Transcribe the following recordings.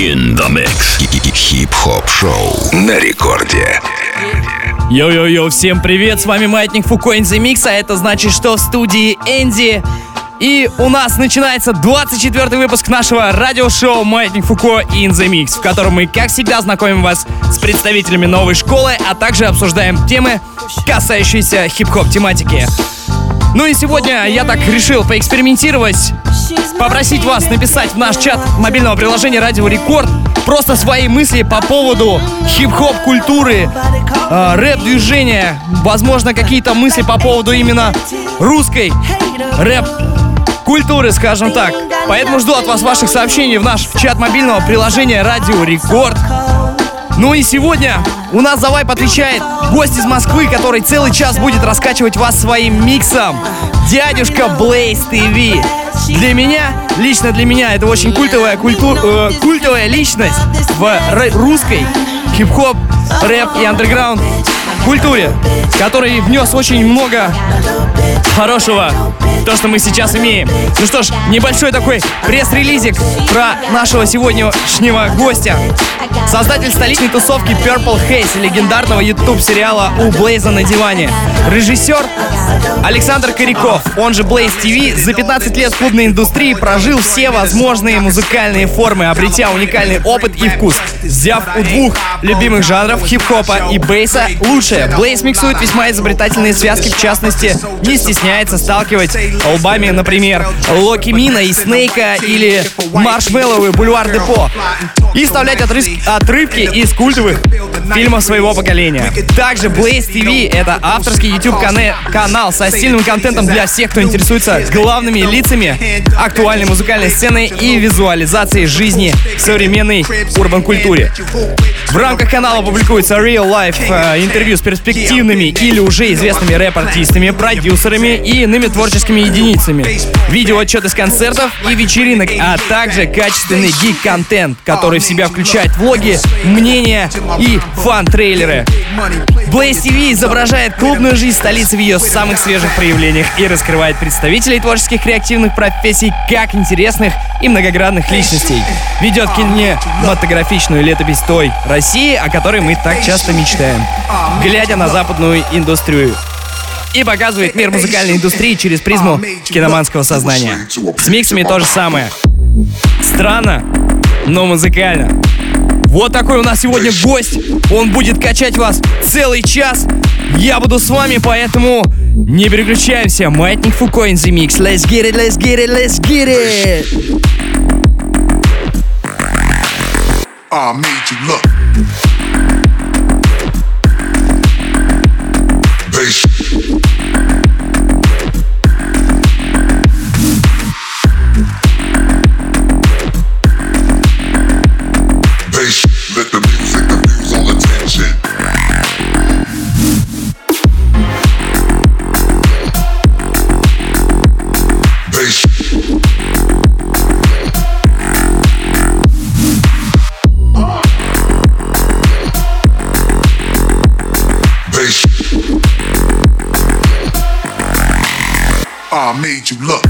In the mix. Хип-хоп шоу на рекорде. Йо-йо-йо, всем привет, с вами Маятник Фуко in Mix, а это значит, что в студии Энди. И у нас начинается 24 выпуск нашего радиошоу «Маятник Фуко in the Mix», в котором мы, как всегда, знакомим вас с представителями новой школы, а также обсуждаем темы, касающиеся хип-хоп тематики. Ну и сегодня я так решил поэкспериментировать, попросить вас написать в наш чат мобильного приложения Радио Рекорд просто свои мысли по поводу хип-хоп культуры, э, рэп-движения, возможно, какие-то мысли по поводу именно русской рэп культуры, скажем так. Поэтому жду от вас ваших сообщений в наш чат мобильного приложения Радио Рекорд. Ну и сегодня у нас за вайб отвечает гость из Москвы, который целый час будет раскачивать вас своим миксом. Дядюшка Blaze TV. Для меня, лично для меня, это очень культовая, культу, э, культовая личность в русской хип-хоп, рэп и андерграунд культуре, который внес очень много хорошего то, что мы сейчас имеем. Ну что ж, небольшой такой пресс-релизик про нашего сегодняшнего гостя. Создатель столичной тусовки Purple Haze, легендарного YouTube-сериала «У Блейза на диване». Режиссер Александр Коряков, он же Blaze TV, за 15 лет в клубной индустрии прожил все возможные музыкальные формы, обретя уникальный опыт и вкус. Взяв у двух любимых жанров хип-хопа и бейса лучшее. Blaze миксует весьма изобретательные связки, в частности, не стесняется сталкивать лбами, например, Локи Мина и Снейка или Маршмеллоу и Бульвар Депо. И вставлять отрывки, отрывки из культовых фильмов своего поколения. Также Blaze TV — это авторский YouTube-канал со стильным контентом для всех, кто интересуется главными лицами актуальной музыкальной сцены и визуализацией жизни в современной урбан-культуре. В рамках канала публикуется Real Life э, интервью с перспективными или уже известными рэп-артистами, продюсерами и иными творческими единицами, видео отчеты с концертов и вечеринок, а также качественный гик-контент, который в себя включает влоги, мнения и фан-трейлеры. Blaze TV изображает клубную жизнь столицы в ее самых свежих проявлениях и раскрывает представителей творческих креативных профессий как интересных и многогранных личностей. Ведет кинематографичную летопись той России, о которой мы так часто мечтаем, глядя на западную индустрию и показывает мир музыкальной индустрии через призму киноманского сознания. С миксами то же самое. Странно, но музыкально. Вот такой у нас сегодня гость. Он будет качать вас целый час. Я буду с вами, поэтому не переключаемся. Маятник Фуко in the mix. Let's get it, let's get it, let's get it. I made you look. face. Made you look.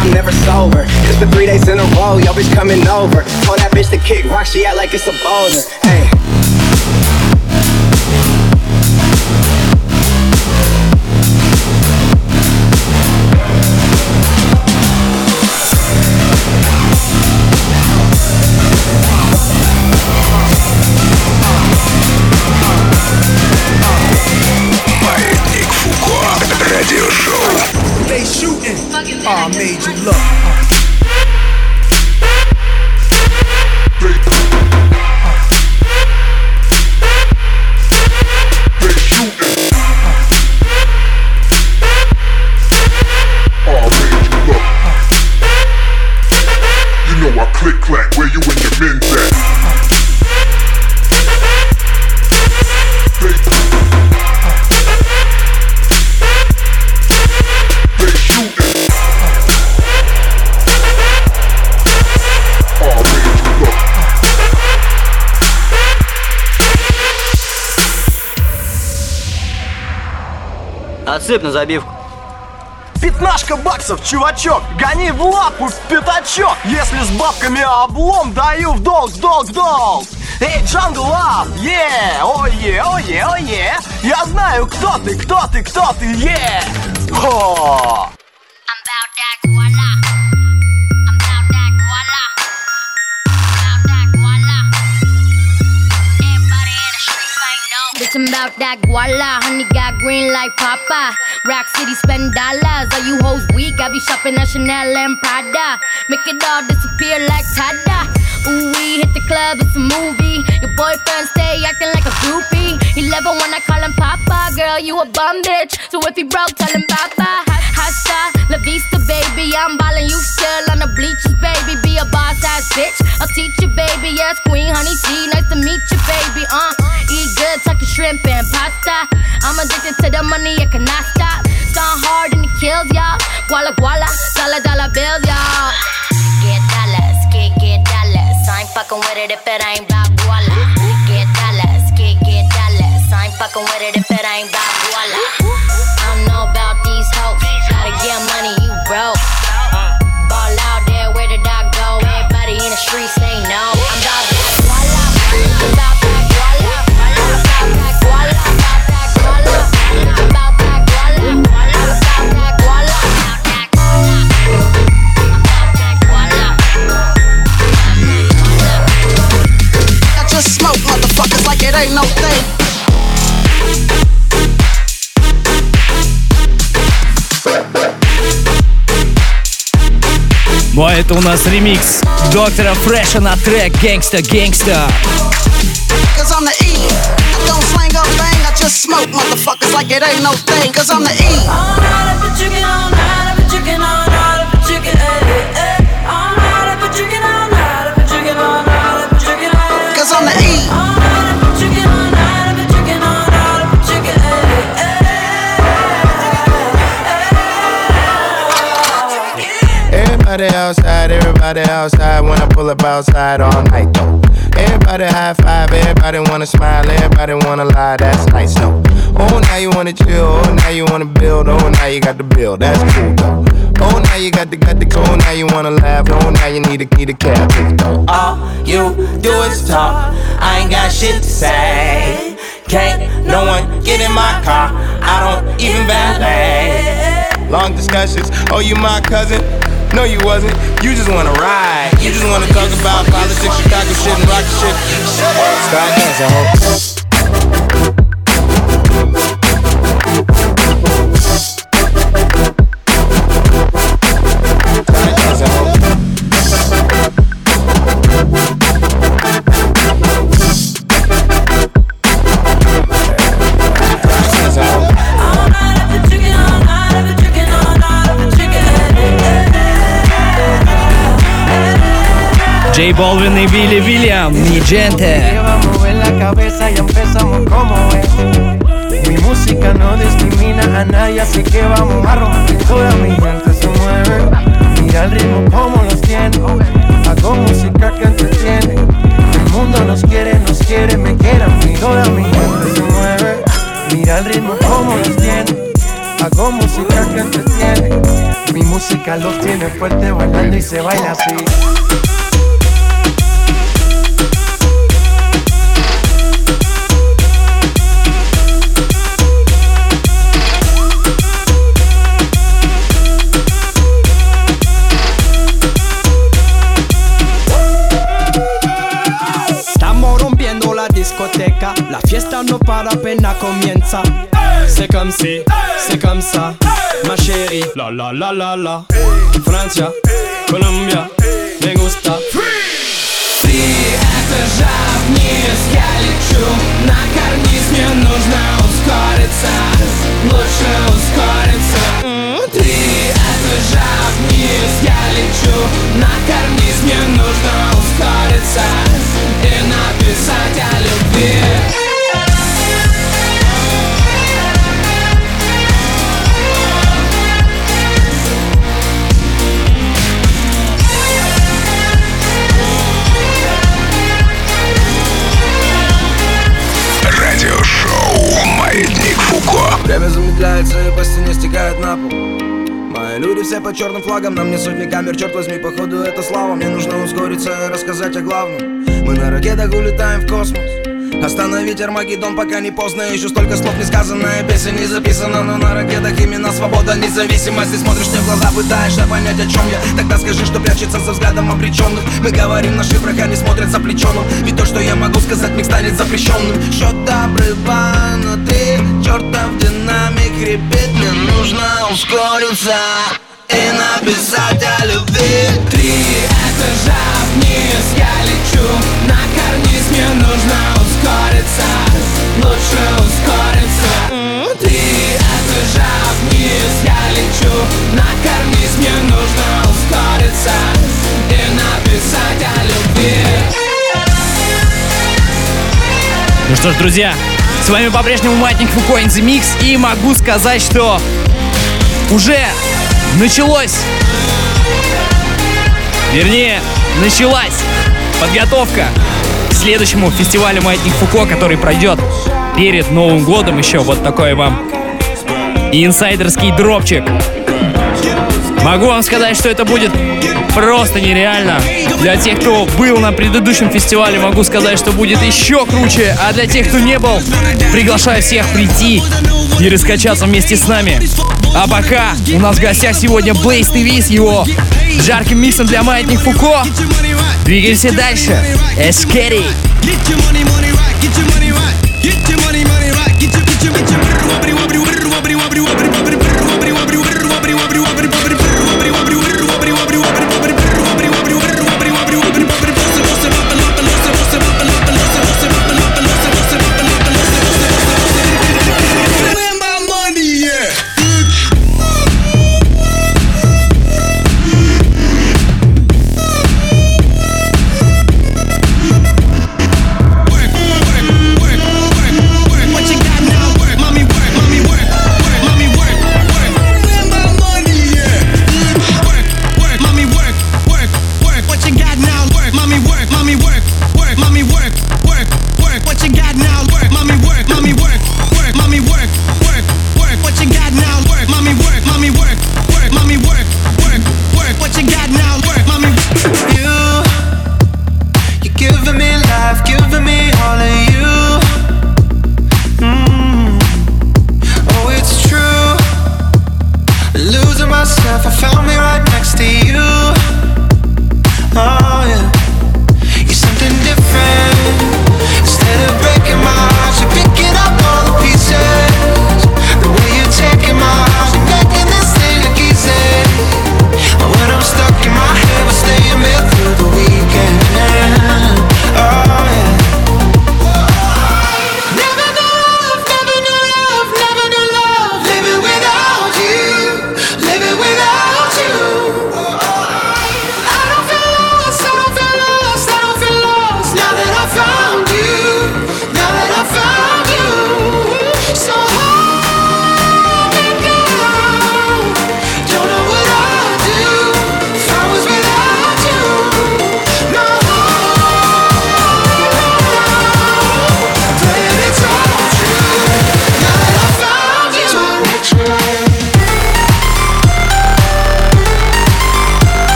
I'm never sober. Cause for three days in a row, yo bitch coming over. Told that bitch to kick rock, she act like it's a boulder. Hey. Отсыпь на забивку. Пятнашка баксов, чувачок, гони в лапу пятачок Если с бабками облом, даю в долг, долг, долг Эй, Jungle Love, е, ое, ое, ое Я знаю, кто ты, кто ты, кто ты, е Хо! Bitch, that guala. Honey got green like Papa. Rock City spend dollars. Are you hoes weak? I be shopping at Chanel and Prada. Make it all disappear like Tada. Ooh, we hit the club, it's a movie. Your boyfriend stay acting like a groupie. He love it when I call him Papa. Girl, you a bum bitch. So if he broke, tell him Papa. Hasta la vista, baby. I'm ballin', you still on the bleachers, baby. Be a boss ass bitch. I'll teach you, baby. Yes, Queen Honey T. Nice to meet you, baby. Uh, eat good, your shrimp and pasta. I'm addicted to the money, I cannot stop. Start hard and it kills y'all. Guala guala, dollar dollar bills, y'all. I ain't fucking with it if it ain't about guala. Get dollars, get get dollars. I ain't fucking with it if it ain't about ain't no thing. Ну а это у нас ремикс доктора Фреша на трек «Гангста, гангста». Cause I'm the E. I don't slang up bang, I just smoke motherfuckers like it ain't no thing. Cause I'm the E. Cause Everybody outside, everybody outside. When I pull up outside all night though. Everybody high five, everybody wanna smile, everybody wanna lie. That's nice though. Oh, now you wanna chill, oh, now you wanna build, oh, now you got the build. That's cool though. Oh, now you got the got the oh, now you wanna laugh, oh, now you need a need a cab though. All you do is talk. I ain't got shit to say. Can't no one get in my car. I don't even valet. Long discussions, oh, you my cousin? No, you wasn't. You just wanna ride. You just wanna talk about politics, Chicago shit, and rock shit. Start dancing, ho. J Balvin y Billy William, mi gente. Música no discrimina a nadie, así que vamos a romper. Toda mi gente se mueve. Mira el ritmo como los tiene. Hago música que entretiene. El mundo nos quiere, nos quiere, me quiere a mí. Toda mi gente se mueve. Mira el ritmo como los tiene. Hago música que entretiene. Mi música los tiene fuerte bailando y se baila así. Fiesta no para apenas comienza. C'est comme si, c'est comme ça, ma chérie. La la la la la. Francia, Colombia, me gusta. Ты это жар вниз, я лечу На карниз, мне нужно ускориться Лучше ускориться Ты это жар вниз, я лечу На карниз, мне нужно ускориться под черным флагом, на мне сотни камер, черт возьми, походу это слава. Мне нужно ускориться и рассказать о главном. Мы на ракетах улетаем в космос. Остановить Армагеддон, пока не поздно Еще столько слов не сказано и песен не записано. Но на ракетах именно свобода, независимость. Ты смотришь мне в глаза, пытаешься понять, о чем я. Тогда скажи, что прячется за взглядом обреченных Мы говорим на шифрах, они смотрят за плечом. Ведь то, что я могу сказать, миг станет запрещенным Счет обрываю, но ты чертов динамик Репит, мне нужно ускориться и написать о любви. Три этажа вниз я лечу На карниз мне нужно ускориться. Лучше ускориться. Три этажа вниз я лечу На карниз мне нужно ускориться И написать о любви. Ну что ж, друзья, с вами по-прежнему Матник Фуко The Mix и могу сказать, что уже началось, вернее, началась подготовка к следующему фестивалю Маятник Фуко, который пройдет перед Новым годом еще вот такой вам инсайдерский дропчик. Могу вам сказать, что это будет просто нереально. Для тех, кто был на предыдущем фестивале, могу сказать, что будет еще круче. А для тех, кто не был, приглашаю всех прийти и раскачаться вместе с нами. А пока у нас в гостях сегодня Блейз ТВ с его жарким миксом для Маятник Фуко. Двигаемся дальше. Эскери. Целую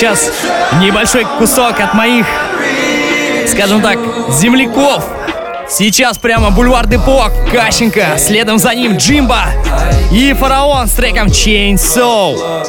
сейчас небольшой кусок от моих, скажем так, земляков. Сейчас прямо Бульвар Депо, Кащенко, следом за ним Джимба и Фараон с треком Chainsaw.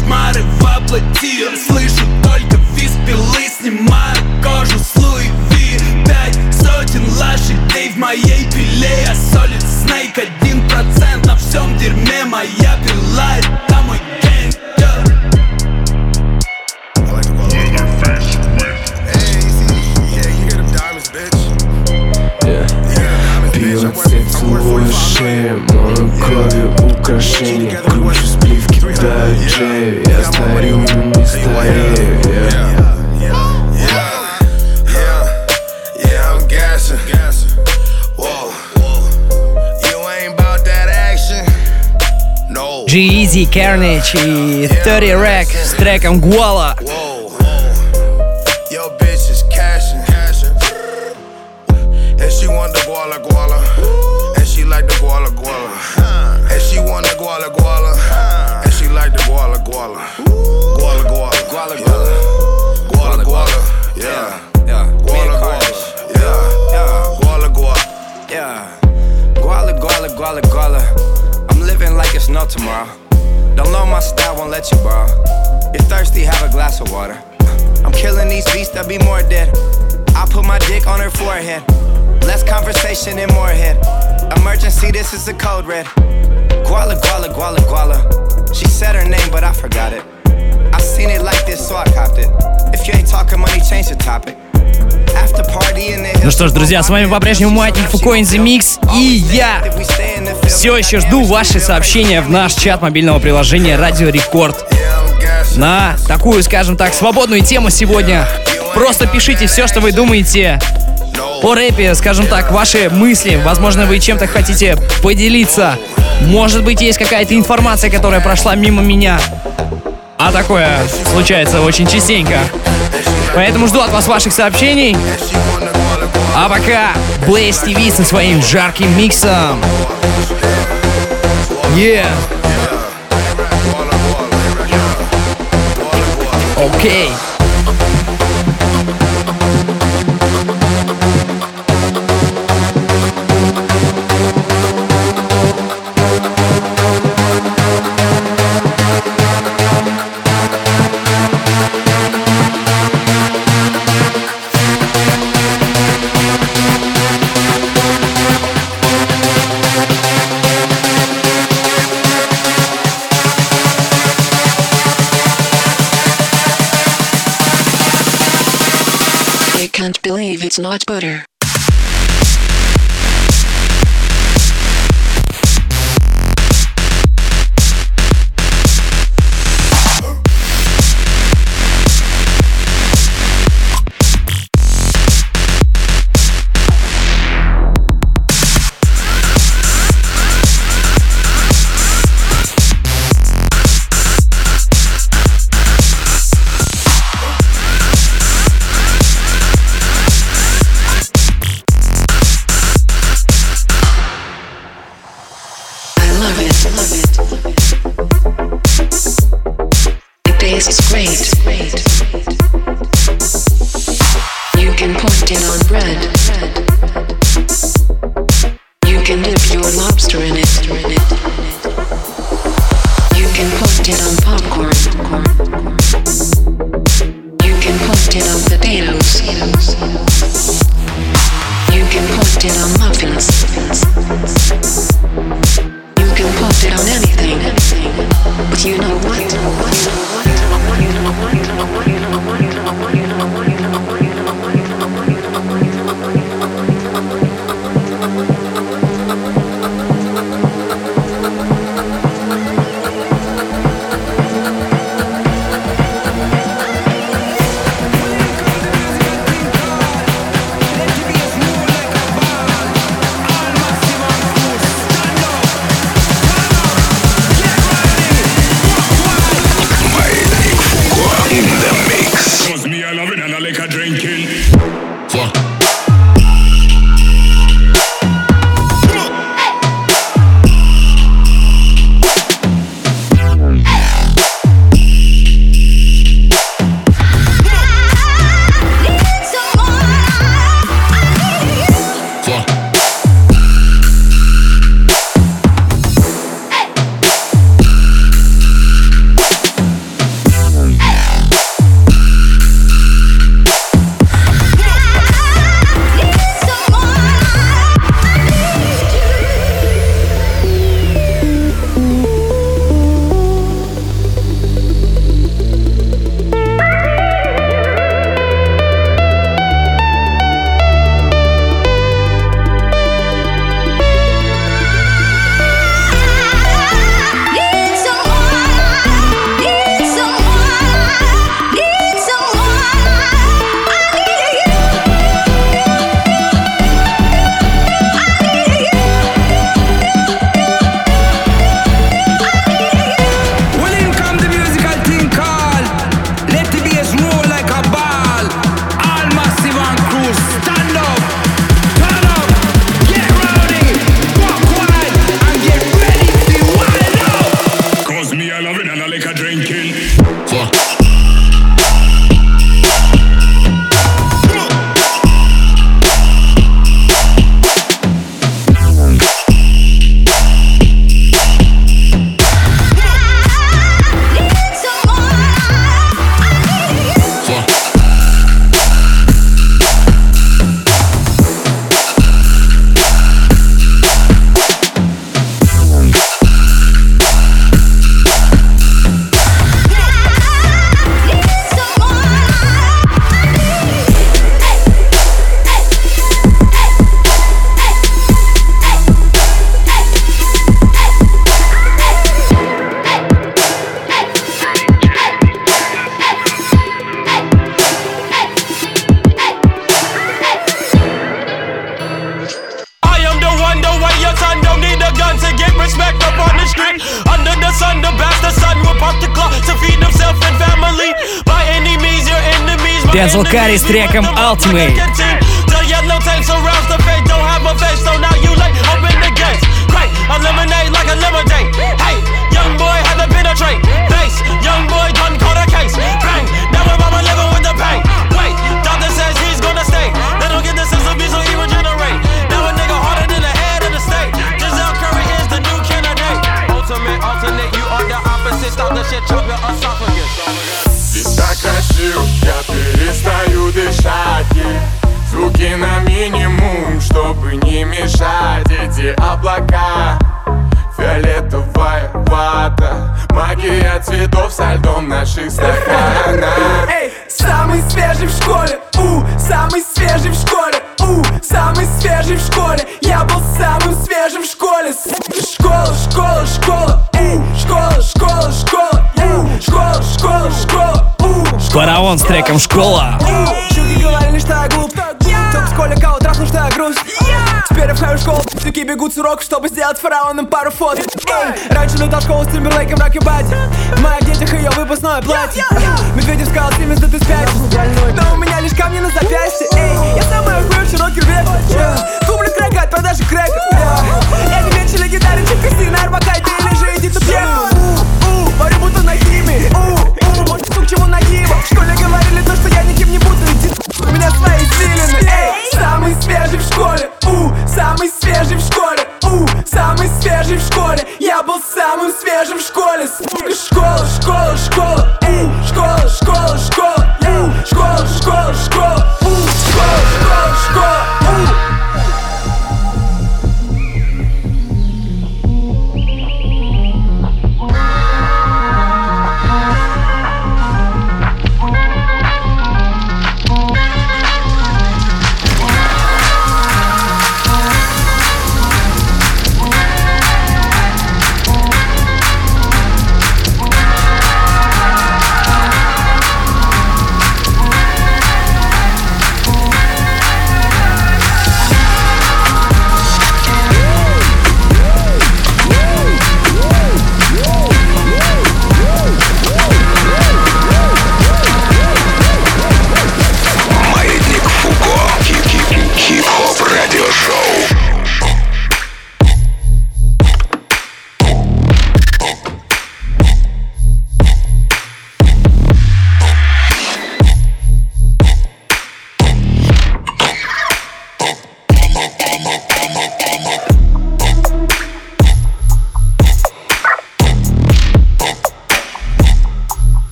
кошмары воплоти Слышу только виз пилы, снимаю кожу с Луи Пять сотен лошадей в моей пиле. Я солид снейк, один процент на всем дерьме. Моя пила G-Eazy, Carnage и 30 Rack с треком Гуала. This is a code red. Guala, guala, guala, guala. She said her name, but I forgot it. I seen it like this, so I copped it. If you ain't talking money, change the topic. Ну что ж, друзья, с вами по-прежнему Маятник Фуко in the Mix, и я все еще жду ваши сообщения в наш чат мобильного приложения Радио Рекорд на такую, скажем так, свободную тему сегодня. Просто пишите все, что вы думаете о рэпе, скажем так, ваши мысли. Возможно, вы чем-то хотите поделиться. Может быть, есть какая-то информация, которая прошла мимо меня. А такое случается очень частенько. Поэтому жду от вас ваших сообщений. А пока Blaze TV со своим жарким миксом. Yeah. Okay. still the dance. Карри с треком Ultimate. Магия цветов со льдом наших стаканах Эй, самый свежий в школе, у, самый свежий в школе, у, самый свежий в школе. Я был самым свежим в школе. Школа, школа, школа, эй, школа, школа, школа, эй, школа, школа, школа, у, Фараон с треком «Школа». Чуки говорили, что я глуп. Только в школе кого трахнул, что я груз Теперь я в школу, суки бегут с уроков, чтобы сделать фараоном пару фото Эй, раньше летал в школу с Тимберлейком, рак и бади В моих детях ее выпускное платье. Медведев сказал, Симмонс, да ты спятишь Но у меня лишь камни на запястье. Эй, я самый охуевший рокер века yeah. Куплю крека от продажи крека yeah. Я не меньше легендарен, чем Кристина Арбакайте Или же иди тут варю будто на химии У, у, мой сук чего нагиба В школе говорили то, что я никем не буду Иди, у меня свои извилины Эй, самый свежий в школе У, самый свежий в школе У, самый свежий в школе. Я был самым свежим в школе. Школа, школа, школа Эй, школа, школа, школа школа, школа, школа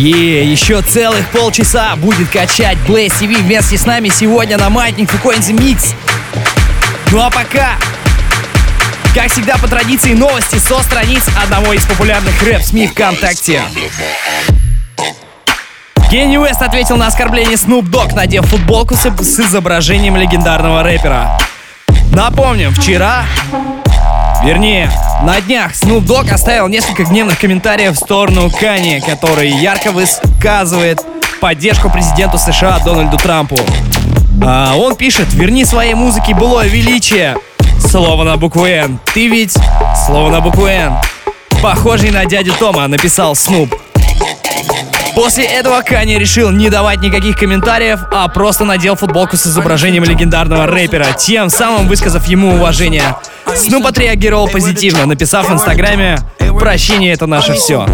Е, еще целых полчаса будет качать Blaze TV вместе с нами сегодня на Маятник Фукуэнзи Микс. Ну а пока, как всегда по традиции новости со страниц одного из популярных рэп-СМИ ВКонтакте. Кенни Уэст ответил на оскорбление Snoop Dogg, надев футболку с изображением легендарного рэпера. Напомним, вчера, вернее, на днях Snoop Dogg оставил несколько гневных комментариев в сторону Кани, который ярко высказывает поддержку президенту США Дональду Трампу. А, он пишет, верни своей музыке былое величие. Слово на букву «Н». Ты ведь слово на букву «Н». Похожий на дядю Тома, написал Снуп. После этого Кани решил не давать никаких комментариев, а просто надел футболку с изображением легендарного рэпера, тем самым высказав ему уважение. Снуп отреагировал позитивно, написав в инстаграме «Прощение — это наше все».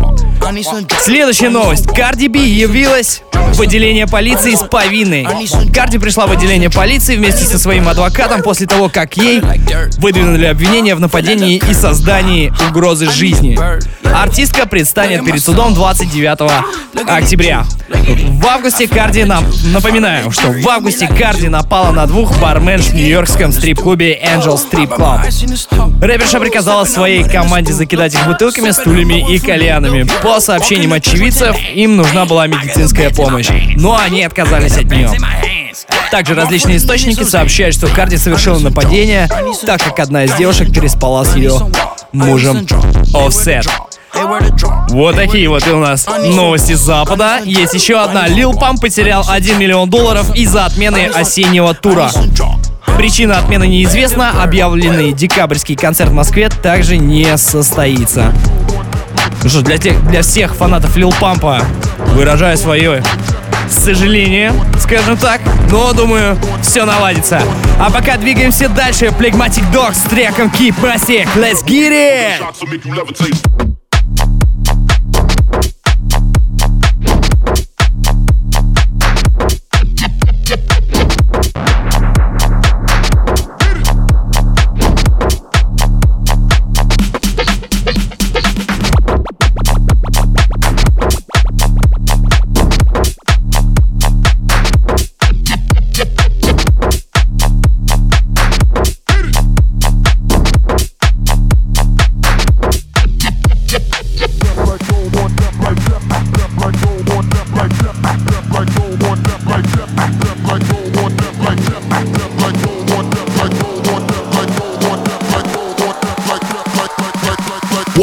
Следующая новость. Карди Би явилась в отделение полиции с повинной. Карди пришла в отделение полиции вместе со своим адвокатом после того, как ей выдвинули обвинение в нападении и создании угрозы жизни. Артистка предстанет перед судом 29 октября. В августе Карди нам... Напоминаю, что в августе Карди напала на двух барменш в нью-йоркском стрип-клубе Angel Strip Club. Рэперша приказала своей команде закидать их бутылками, стульями и кальянами. По сообщениям очевидцев, им нужна была медицинская помощь, но они отказались от нее. Также различные источники сообщают, что Карди совершила нападение, так как одна из девушек переспала с ее мужем Offset. Вот такие вот у нас новости Запада. Есть еще одна. Лил Пам потерял 1 миллион долларов из-за отмены осеннего тура. Причина отмены неизвестна. Объявленный декабрьский концерт в Москве также не состоится. Ну что, для, тех, для всех фанатов Лил Пампа выражаю свое сожаление, скажем так. Но, думаю, все наладится. А пока двигаемся дальше. Plegmatic Dogs с треком Keep. Let's get it!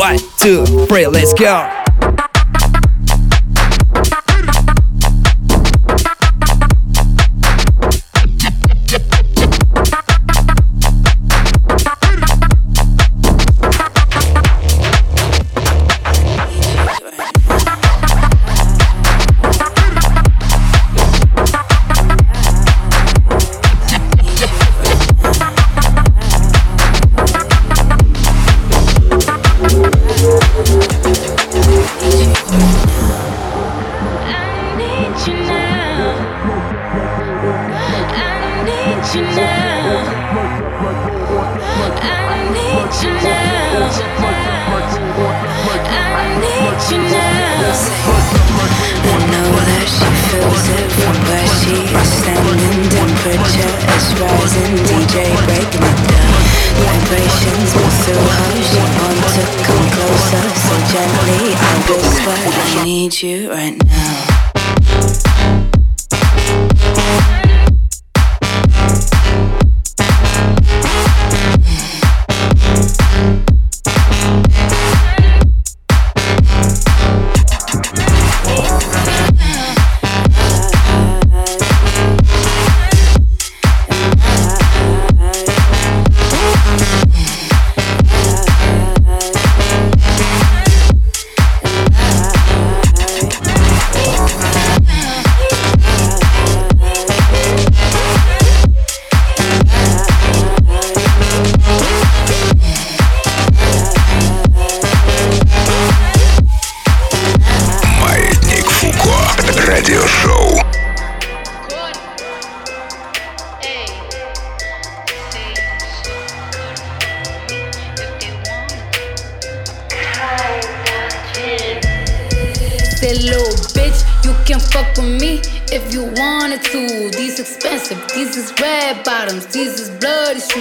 One, two, three, let's go.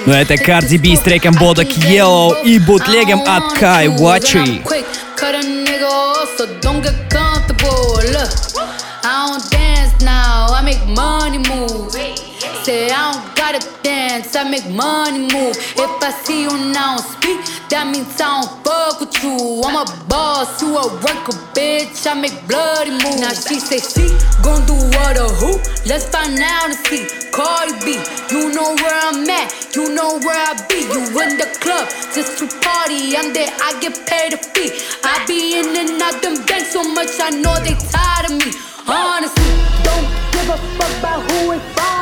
Но это Cardi B с треком Bodak Yellow и бутлегом от Kai Wachi. Say I make money move. If I see you now speak, that means I don't fuck with you. I'm a boss, you a worker, bitch. I make bloody moves. Now she say she gon' do what or who? Let's find out and see. Cardi B, you know where I'm at, you know where I be. You in the club just to party. I'm there, I get paid a fee. I be in and out them banks so much, I know they tired of me. Honestly, don't give a fuck about who fond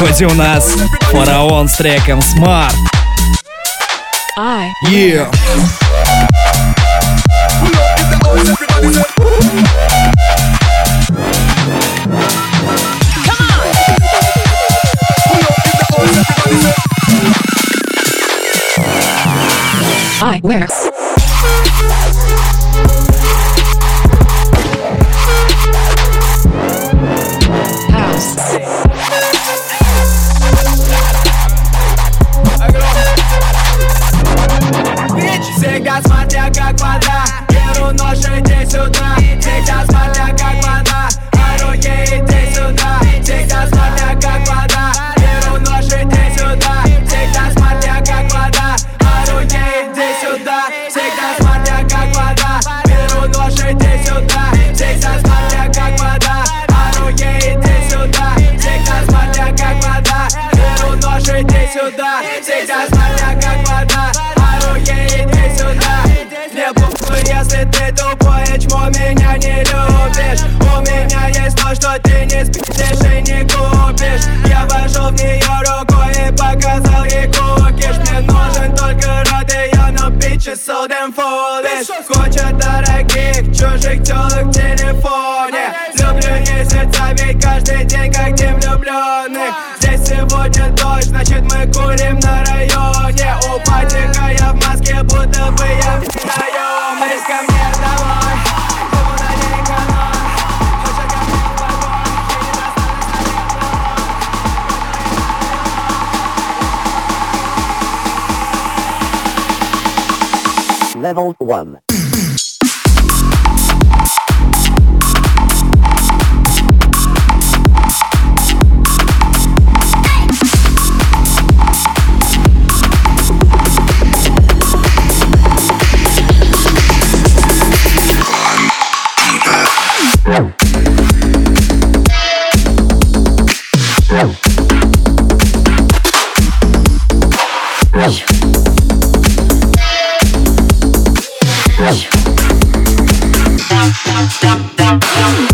Ну а на подходе у нас фараон с треком Smart. I Yeah. I wear. Чмо меня не любишь. У меня есть то, что ты не спишешь и не купишь. Я вошел в нее рукой и показал ей кукиш. Мне нужен только рот ее, но bitches so damn foolish Куча дорогих чужих телок в телефоне. Люблю ей сердца, ведь каждый день как день влюбленных. Здесь сегодня дождь, значит мы курим на районе. У патика я в маске, будто бы я в наемный Level 1.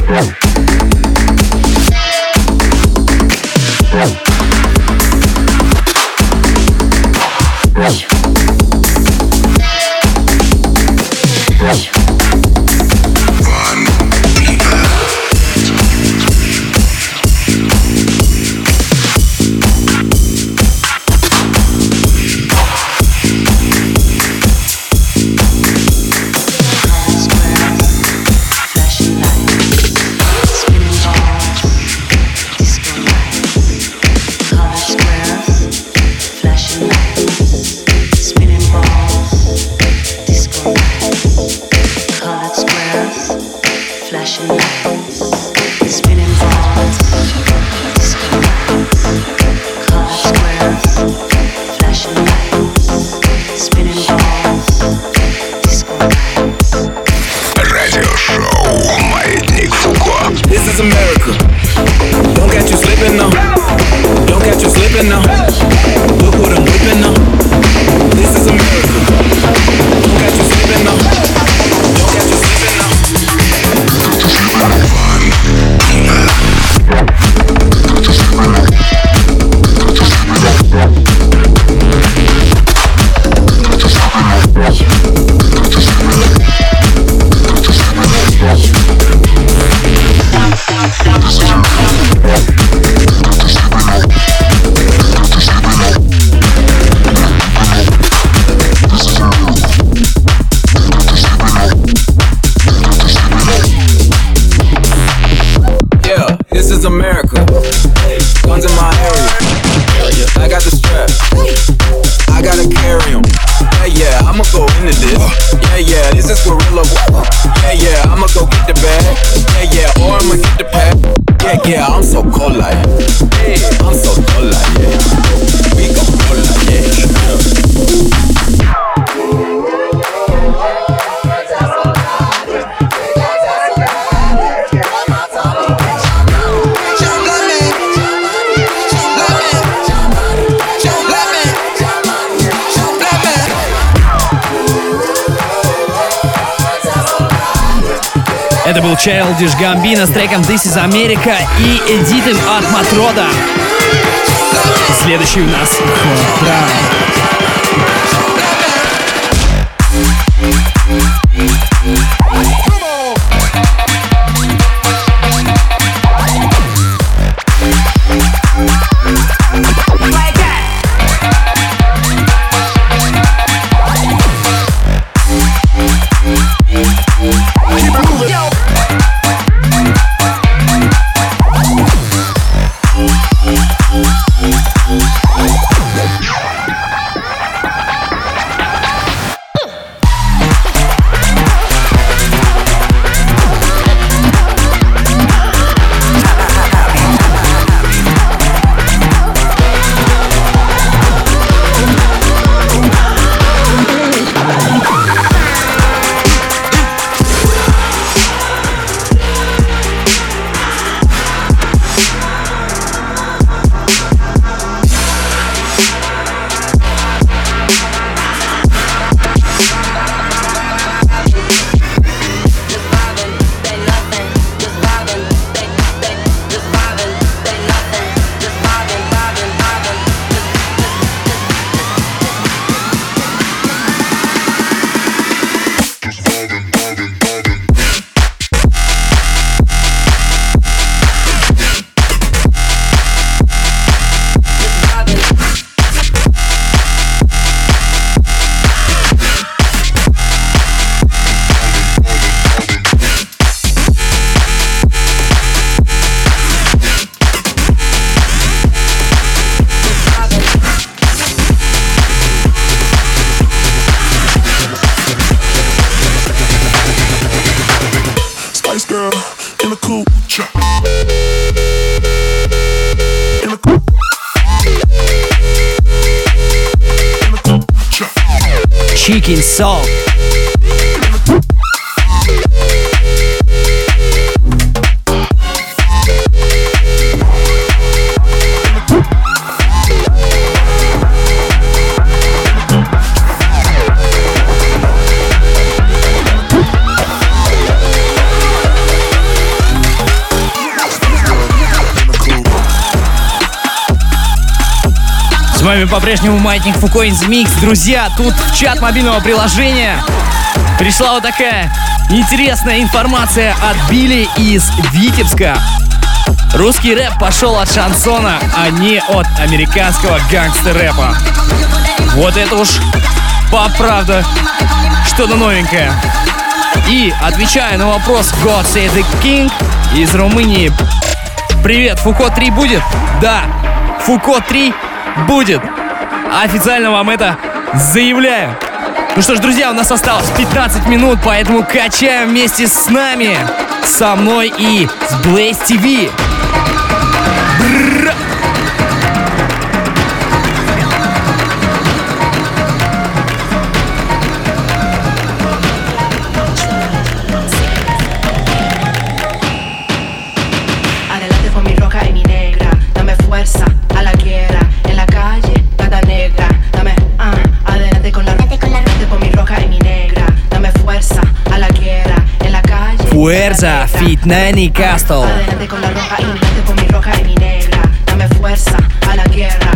Whoa. Это был Childish Gambino с треком This is America и эдитом от Матрода. Следующий у нас Hot freaking soul. Вами по-прежнему Маятник Фуко in the Mix. Друзья, тут в чат мобильного приложения пришла вот такая интересная информация от Билли из Витебска. Русский рэп пошел от шансона, а не от американского гангстер-рэпа. Вот это уж по правда что-то новенькое. И отвечая на вопрос God Save the King из Румынии. Привет, Фуко 3 будет? Да, Фуко 3 будет. Официально вам это заявляю. Ну что ж, друзья, у нас осталось 15 минут, поэтому качаем вместе с нами, со мной и с Blaze TV. Брррр. Fuerza, Fit Nanny Castle. adelante con la roja y con mi roja y mi negra, dame fuerza a la guerra.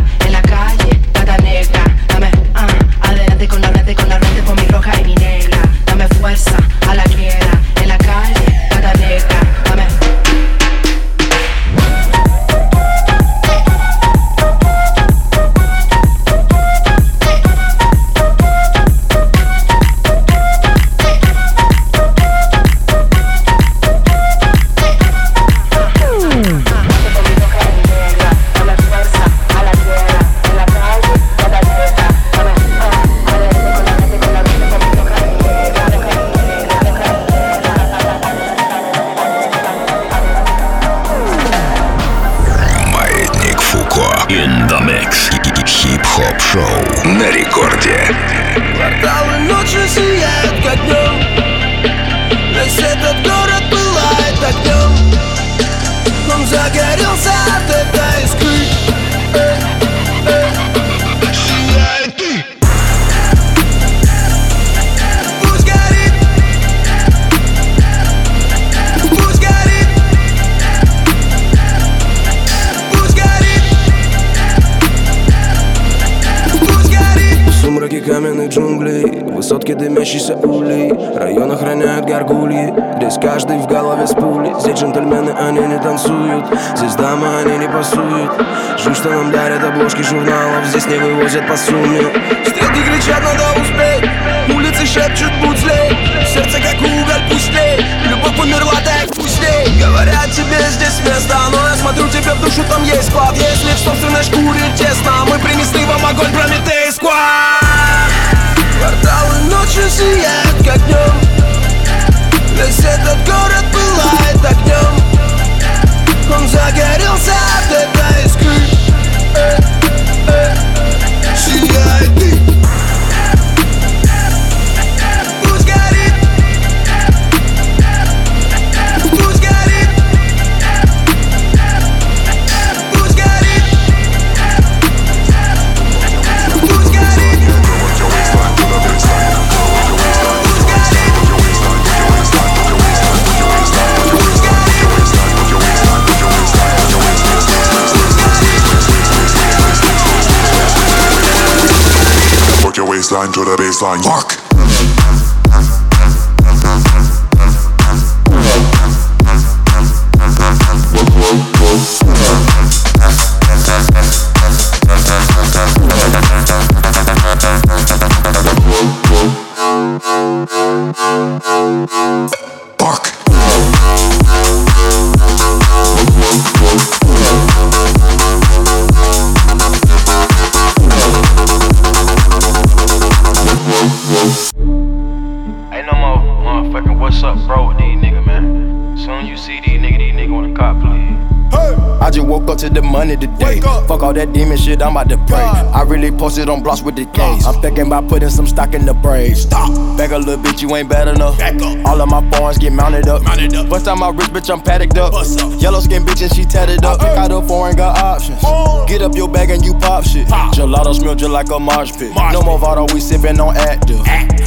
Пасуют Жуть, что нам дарят обложки журналов Здесь не вывозят по сумме. Стрелки кричат, надо успеть Улицы шепчут, будь злей. Сердце как уголь, пусть тлеет. Любовь умерла, так пусть ей Говорят тебе здесь место Но я смотрю тебе в душу, там есть склад. Если в собственной шкуре тесно Мы принесли вам огонь, Прометей Сквад Кварталы ночью сияют, to the baseline. Work. Money today. Fuck all that demon shit, I'm about to pray. I really posted on blocks with the gays. I'm thinking about putting some stock in the braids. Stop. Back a little bitch, you ain't bad enough. Back up. All of my phones get mounted up. Mounted up. Bust out my wrist, bitch, I'm padded up. Yellow skin bitch and she tatted up. Uh-uh. Pick out a foreign got options. Uh. Get up your bag and you pop shit. Gelato smell just like a marsh pit. No more Vado, we sippin' on active.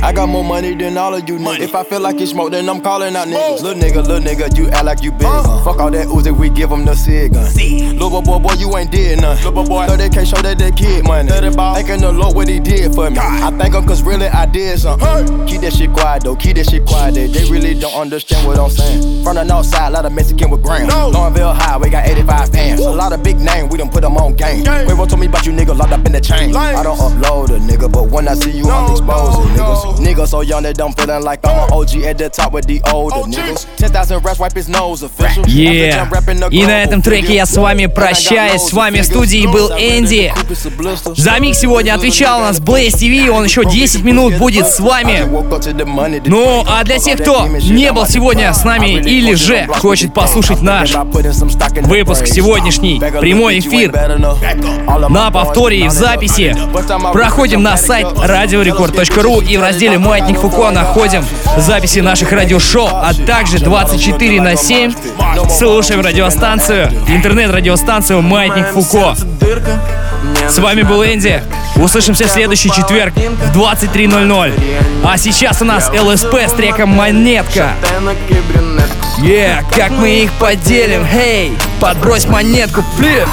I got more money than all of you niggas. If I feel like it's smoke, then I'm calling out niggas. Little nigga, little nigga, you act like you big. Uh. Fuck all that Uzi, we give them the cig gun. Little boy, boy, you ain't did none. Little boy, 30k show that that kid money Thinking the Lord what he did for me. I thank him cause really I did something. Keep that shit quiet though, keep that shit quiet. They, they really don't understand what I'm saying. From the north side, lot of Mexican with grams. Lawrenville High, we got 85 fans. A lot of big names, we done put them on game. Quavo told me about you niggas locked up in the chain. I don't upload a nigga, but when I see you, I'm exposing niggas. Niggas so young they don't feeling like I'm an OG at the top with the older niggas. 10,000 reps wipe his nose official. Yeah. И на этом треке я с вами прощаюсь. С вами в студии был Энди. За миг сегодня отвечал у нас Blaze TV. Он еще 10 минут будет с вами. Ну, а для тех, кто не был сегодня с нами или же хочет послушать наш выпуск сегодняшний, прямой эфир на повторе и в записи, проходим на сайт radiorecord.ru и в разделе «Маятник Фуко» находим записи наших радиошоу, а также 24 на 7 слушаем радиостанцию, интернет-радиостанцию «Маятник Фуко». С вами был Энди. Услышимся в следующий четверг в 23.00. А сейчас у нас ЛСП с треком «Монетка». Yeah, как мы их поделим, хей, подбрось монетку, флип.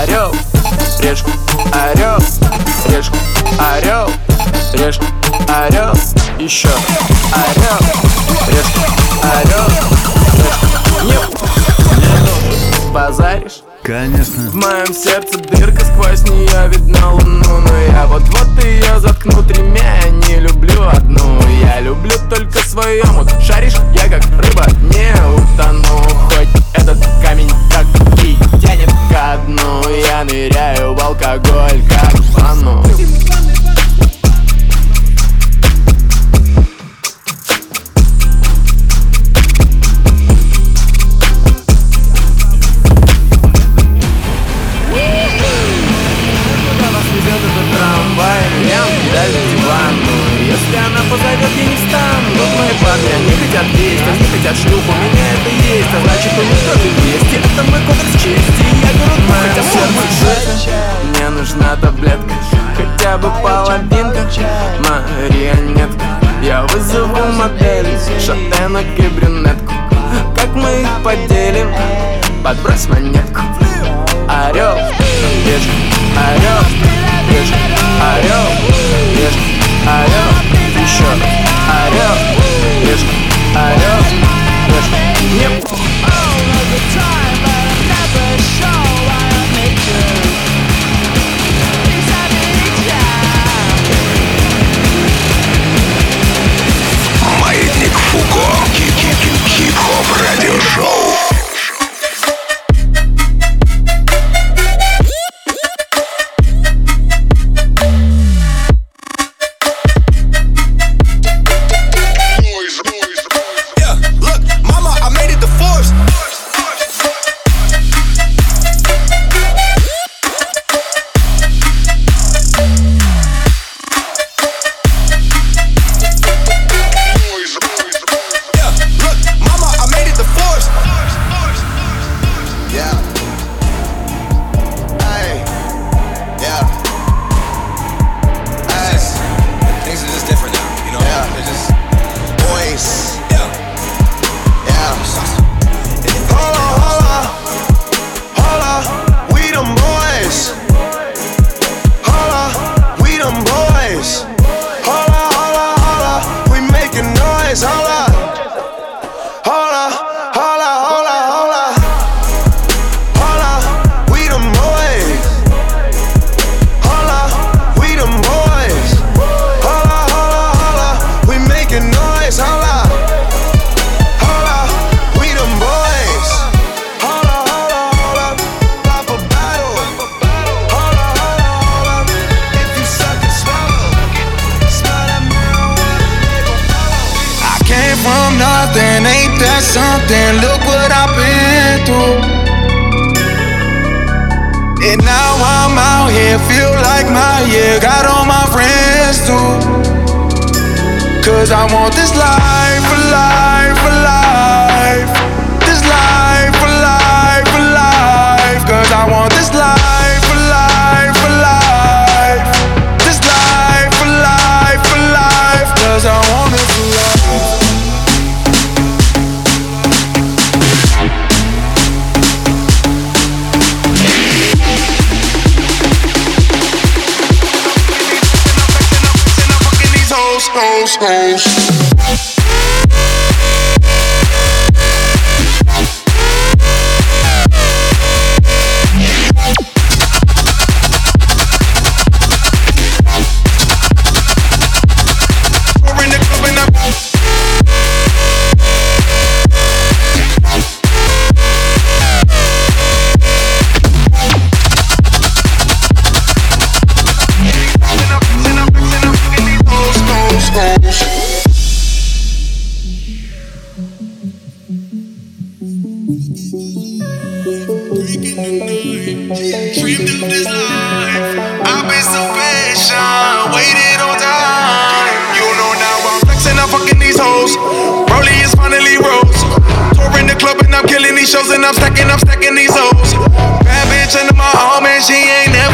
Орел, решку, орел, решку, орел, решку, орел, еще орел, решку, орел, решку, базаришь? Конечно. В моем сердце дырка, сквозь нее видно луну Но я вот-вот ее заткну. Тремя, я не люблю одну. Я люблю только свою яму, шаришь, я как рыба не утону. Хоть этот камень как и тянет ко дну. Я ныряю I'm stacking I'm stacking these hoes. Bad bitch under my arm and she ain't never.